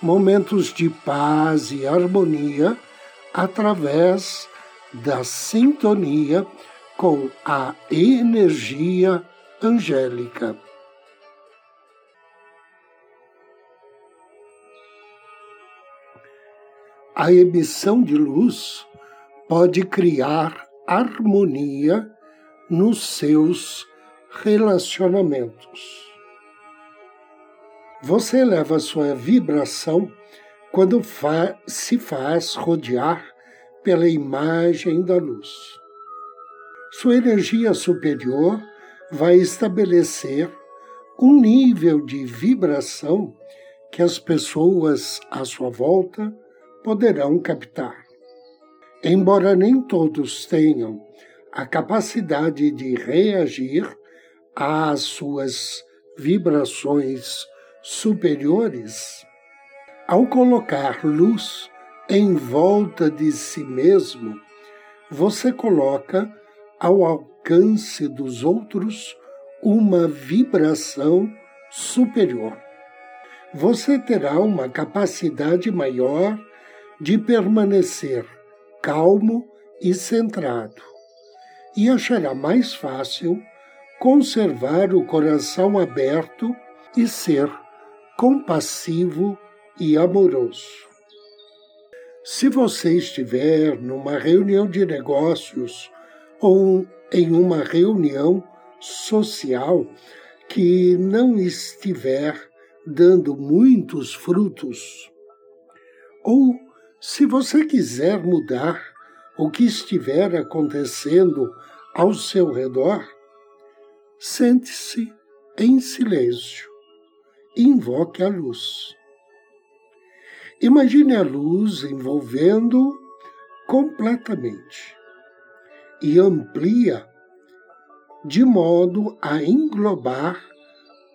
momentos de paz e harmonia através da sintonia com a energia angélica. A emissão de luz pode criar harmonia nos seus relacionamentos. Você eleva sua vibração quando fa se faz rodear pela imagem da luz. Sua energia superior vai estabelecer um nível de vibração que as pessoas à sua volta poderão captar. Embora nem todos tenham a capacidade de reagir às suas vibrações superiores, ao colocar luz em volta de si mesmo, você coloca ao alcance dos outros uma vibração superior. Você terá uma capacidade maior de permanecer calmo e centrado, e achará mais fácil conservar o coração aberto e ser compassivo e amoroso. Se você estiver numa reunião de negócios ou em uma reunião social que não estiver dando muitos frutos, ou se você quiser mudar o que estiver acontecendo ao seu redor, sente-se em silêncio invoque a luz. Imagine a luz envolvendo completamente e amplia de modo a englobar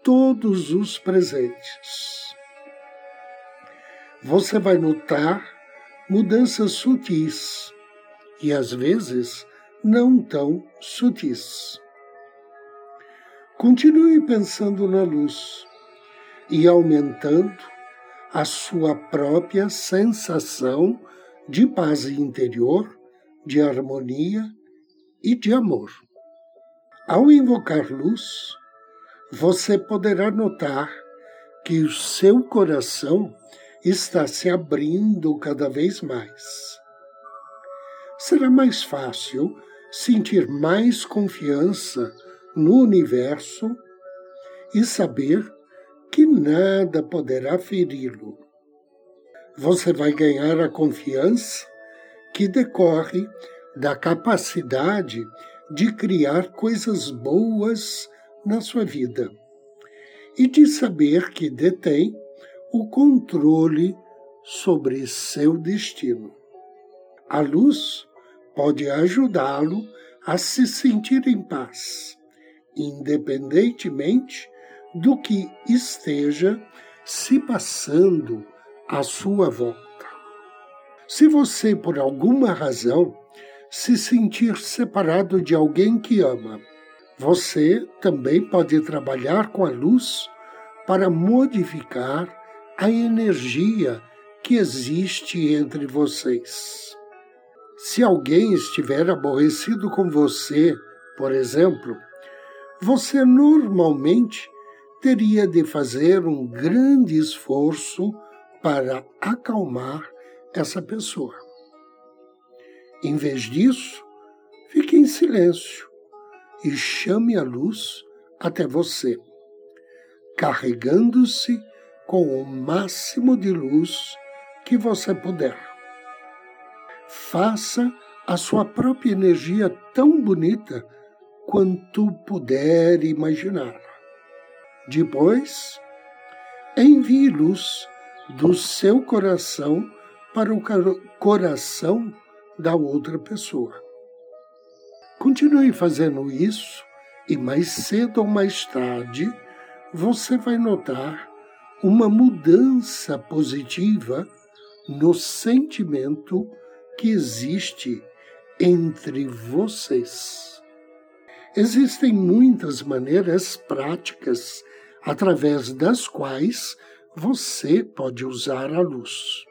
todos os presentes. Você vai notar mudanças sutis e às vezes não tão sutis. Continue pensando na luz e aumentando a sua própria sensação de paz interior, de harmonia e de amor. Ao invocar luz, você poderá notar que o seu coração está se abrindo cada vez mais. Será mais fácil sentir mais confiança no universo e saber que nada poderá feri-lo. Você vai ganhar a confiança que decorre da capacidade de criar coisas boas na sua vida e de saber que detém o controle sobre seu destino. A luz pode ajudá-lo a se sentir em paz, independentemente do que esteja se passando à sua volta. Se você, por alguma razão, se sentir separado de alguém que ama, você também pode trabalhar com a luz para modificar a energia que existe entre vocês. Se alguém estiver aborrecido com você, por exemplo, você normalmente teria de fazer um grande esforço para acalmar essa pessoa. Em vez disso, fique em silêncio e chame a luz até você, carregando-se com o máximo de luz que você puder. Faça a sua própria energia tão bonita quanto puder imaginar. Depois, envie luz do seu coração para o coração da outra pessoa. Continue fazendo isso e mais cedo ou mais tarde você vai notar uma mudança positiva no sentimento que existe entre vocês. Existem muitas maneiras práticas através das quais você pode usar a luz.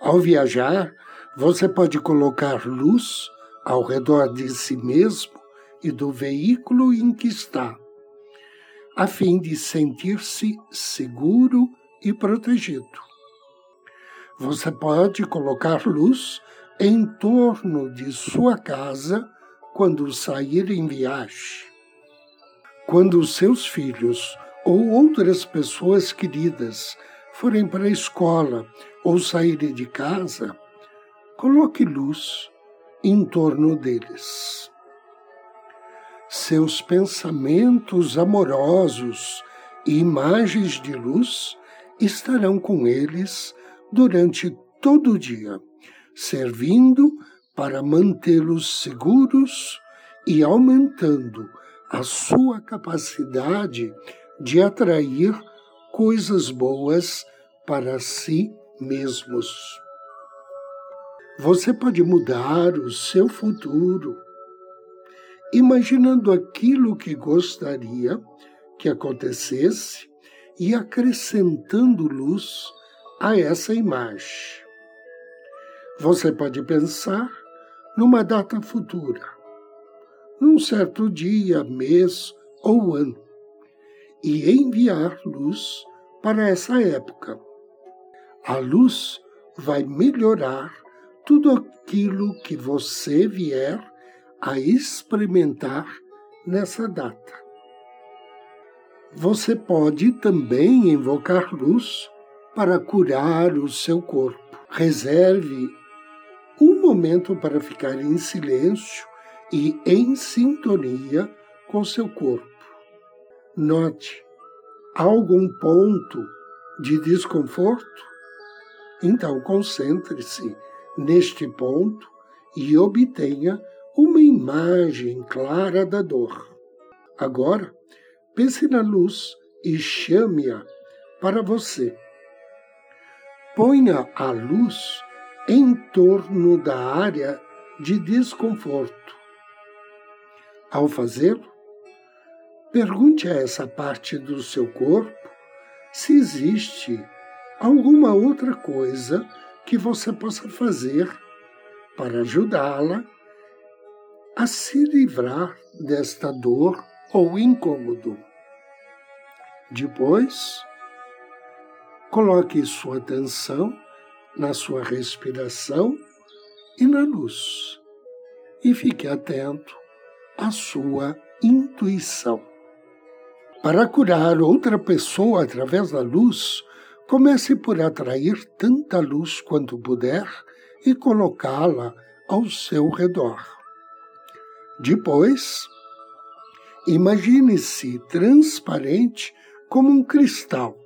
Ao viajar, você pode colocar luz ao redor de si mesmo e do veículo em que está, a fim de sentir-se seguro e protegido. Você pode colocar luz em torno de sua casa quando sair em viagem. Quando seus filhos ou outras pessoas queridas forem para a escola ou saírem de casa, coloque luz em torno deles. Seus pensamentos amorosos e imagens de luz estarão com eles durante todo o dia, servindo para mantê-los seguros e aumentando a sua capacidade de atrair coisas boas para si mesmos. Você pode mudar o seu futuro imaginando aquilo que gostaria que acontecesse e acrescentando luz a essa imagem. Você pode pensar numa data futura, num certo dia, mês ou ano, e enviar luz para essa época. A luz vai melhorar tudo aquilo que você vier a experimentar nessa data. Você pode também invocar luz para curar o seu corpo. Reserve um momento para ficar em silêncio e em sintonia com seu corpo. Note algum ponto de desconforto? Então concentre-se neste ponto e obtenha uma imagem clara da dor. Agora, pense na luz e chame-a para você. Ponha a luz em torno da área de desconforto. Ao fazê-lo, pergunte a essa parte do seu corpo se existe alguma outra coisa que você possa fazer para ajudá-la a se livrar desta dor ou incômodo. Depois, coloque sua atenção na sua respiração e na luz, e fique atento à sua intuição. Para curar outra pessoa através da luz, comece por atrair tanta luz quanto puder e colocá-la ao seu redor. Depois, imagine-se transparente como um cristal,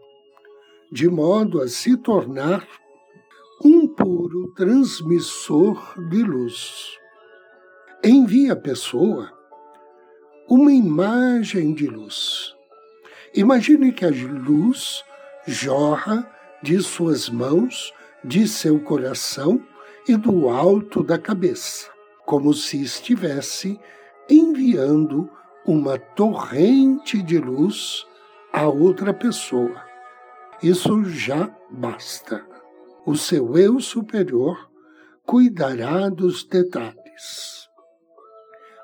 de modo a se tornar um puro transmissor de luz. Envie à pessoa uma imagem de luz. Imagine que a luz jorra de suas mãos, de seu coração e do alto da cabeça como se estivesse enviando uma torrente de luz a outra pessoa. Isso já basta. O seu eu superior cuidará dos detalhes.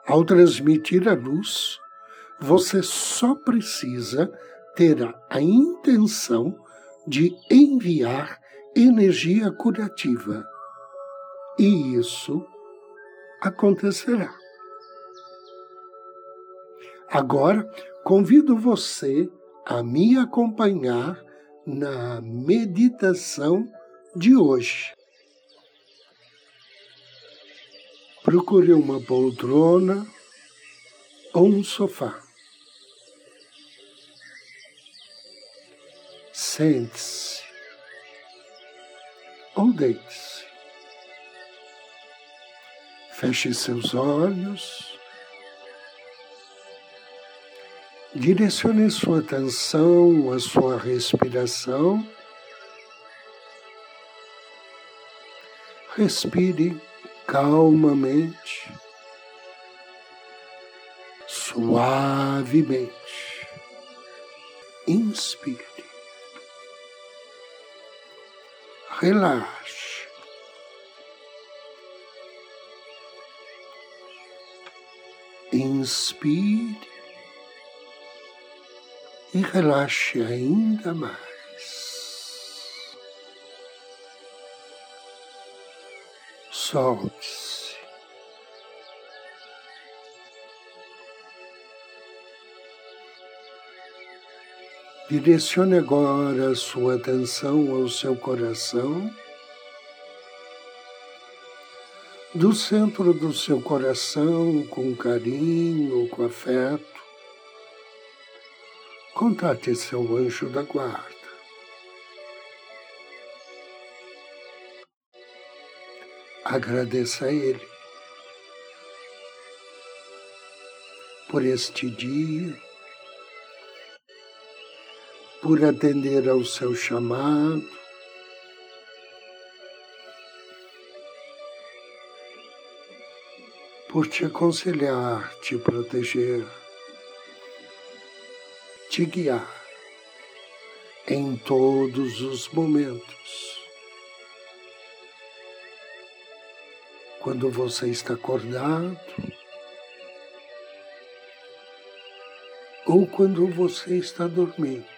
Ao transmitir a luz, você só precisa ter a intenção de enviar energia curativa. E isso acontecerá. Agora, convido você a me acompanhar na meditação de hoje. Procure uma poltrona ou um sofá. Sente-se ou deite-se. Feche seus olhos. Direcione sua atenção à sua respiração. Respire calmamente, suavemente. Inspire. Relaxe. Inspire e relaxe ainda mais. solte-se. Direcione agora a sua atenção ao seu coração. Do centro do seu coração, com carinho, com afeto, contate seu anjo da guarda. Agradeça a Ele por este dia, por atender ao seu chamado, por te aconselhar, te proteger, te guiar em todos os momentos. quando você está acordado ou quando você está dormindo.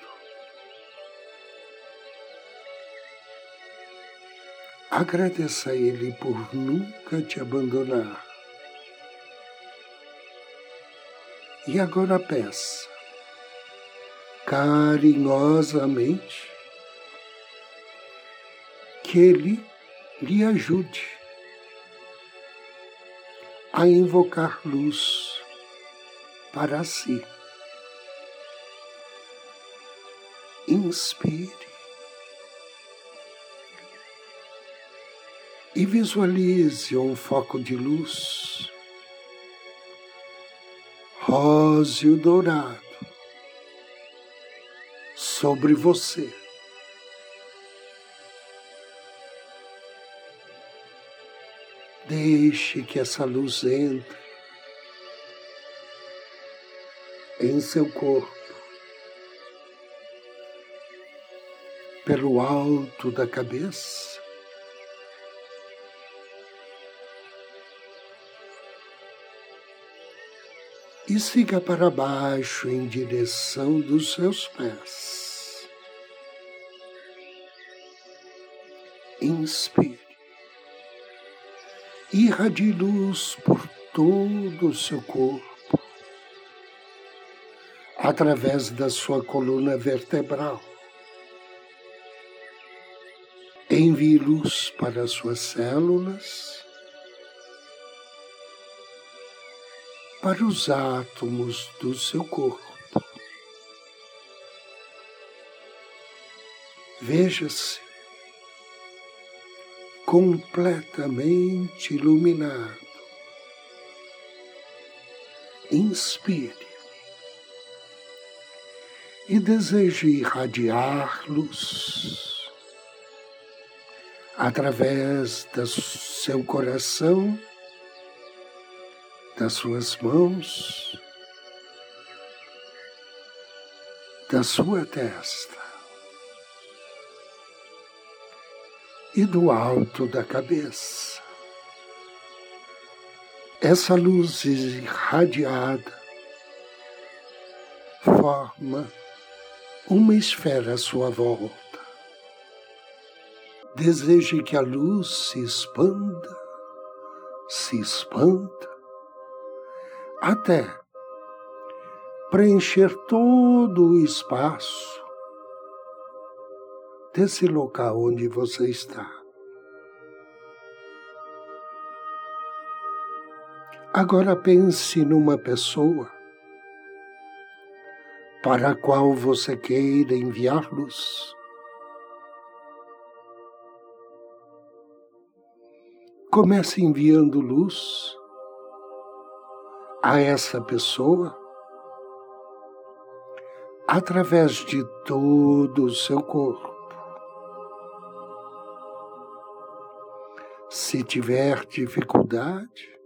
Agradeça a Ele por nunca te abandonar. E agora peça, carinhosamente, que Ele lhe ajude a invocar luz para si. Inspire e visualize um foco de luz róseo dourado sobre você. Deixe que essa luz entre em seu corpo, pelo alto da cabeça. E siga para baixo em direção dos seus pés. Inspire irradie luz por todo o seu corpo, através da sua coluna vertebral. Envie luz para as suas células, para os átomos do seu corpo. Veja-se completamente iluminado. Inspire e deseje irradiar-los através do seu coração, das suas mãos, da sua testa. e do alto da cabeça. Essa luz irradiada forma uma esfera à sua volta. Deseje que a luz se expanda, se expanda, até preencher todo o espaço desse local onde você está. Agora pense numa pessoa para a qual você queira enviar luz. comece enviando luz a essa pessoa através de todo o seu corpo. Se tiver dificuldade,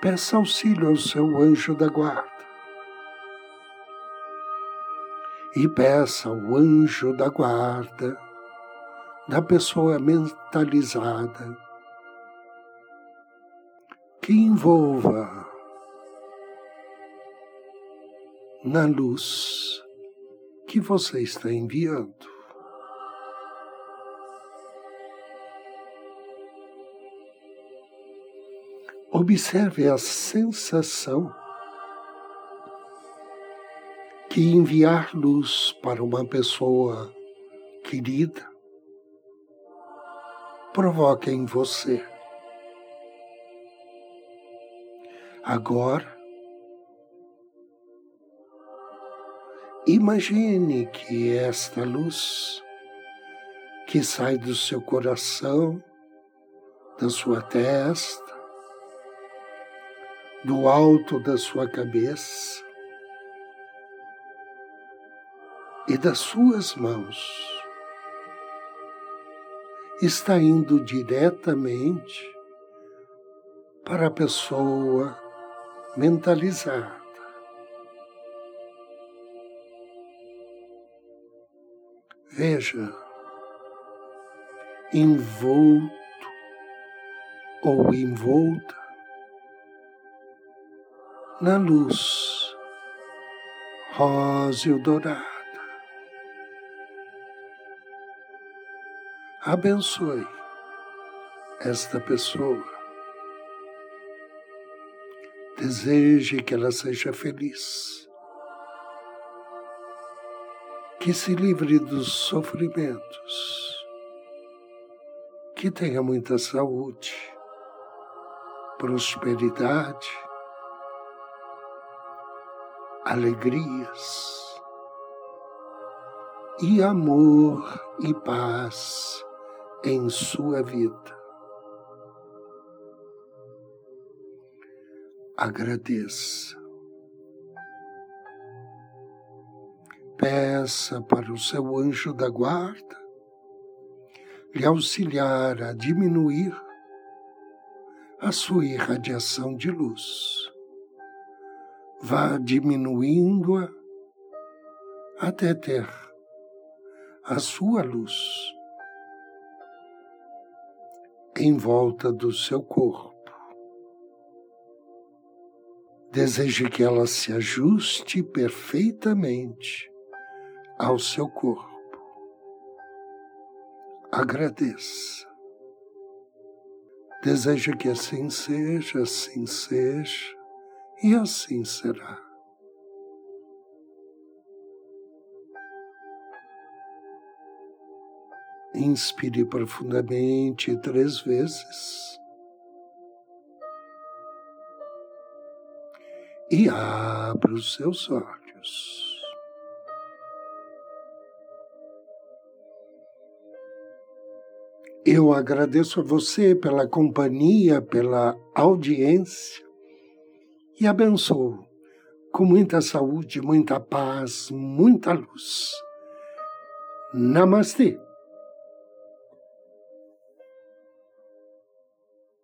peça auxílio ao seu anjo da guarda. E peça ao anjo da guarda da pessoa mentalizada que envolva na luz que você está enviando. Observe a sensação que enviar luz para uma pessoa querida provoca em você. Agora, imagine que esta luz que sai do seu coração, da sua testa, do alto da sua cabeça e das suas mãos, está indo diretamente para a pessoa mentalizada. Veja, envolto ou envolta na luz rosa dourada. Abençoe esta pessoa Deseje que ela seja feliz, que se livre dos sofrimentos, que tenha muita saúde, prosperidade, alegrias e amor e paz em sua vida. Agradeça. Peça para o seu anjo da guarda lhe auxiliar a diminuir a sua irradiação de luz. Vá diminuindo-a até ter a sua luz em volta do seu corpo. Deseje que ela se ajuste perfeitamente ao seu corpo. Agradeça. Deseja que assim seja, assim seja e assim será. Inspire profundamente três vezes. E abra os seus olhos. Eu agradeço a você pela companhia, pela audiência e abençoo com muita saúde, muita paz, muita luz. Namastê.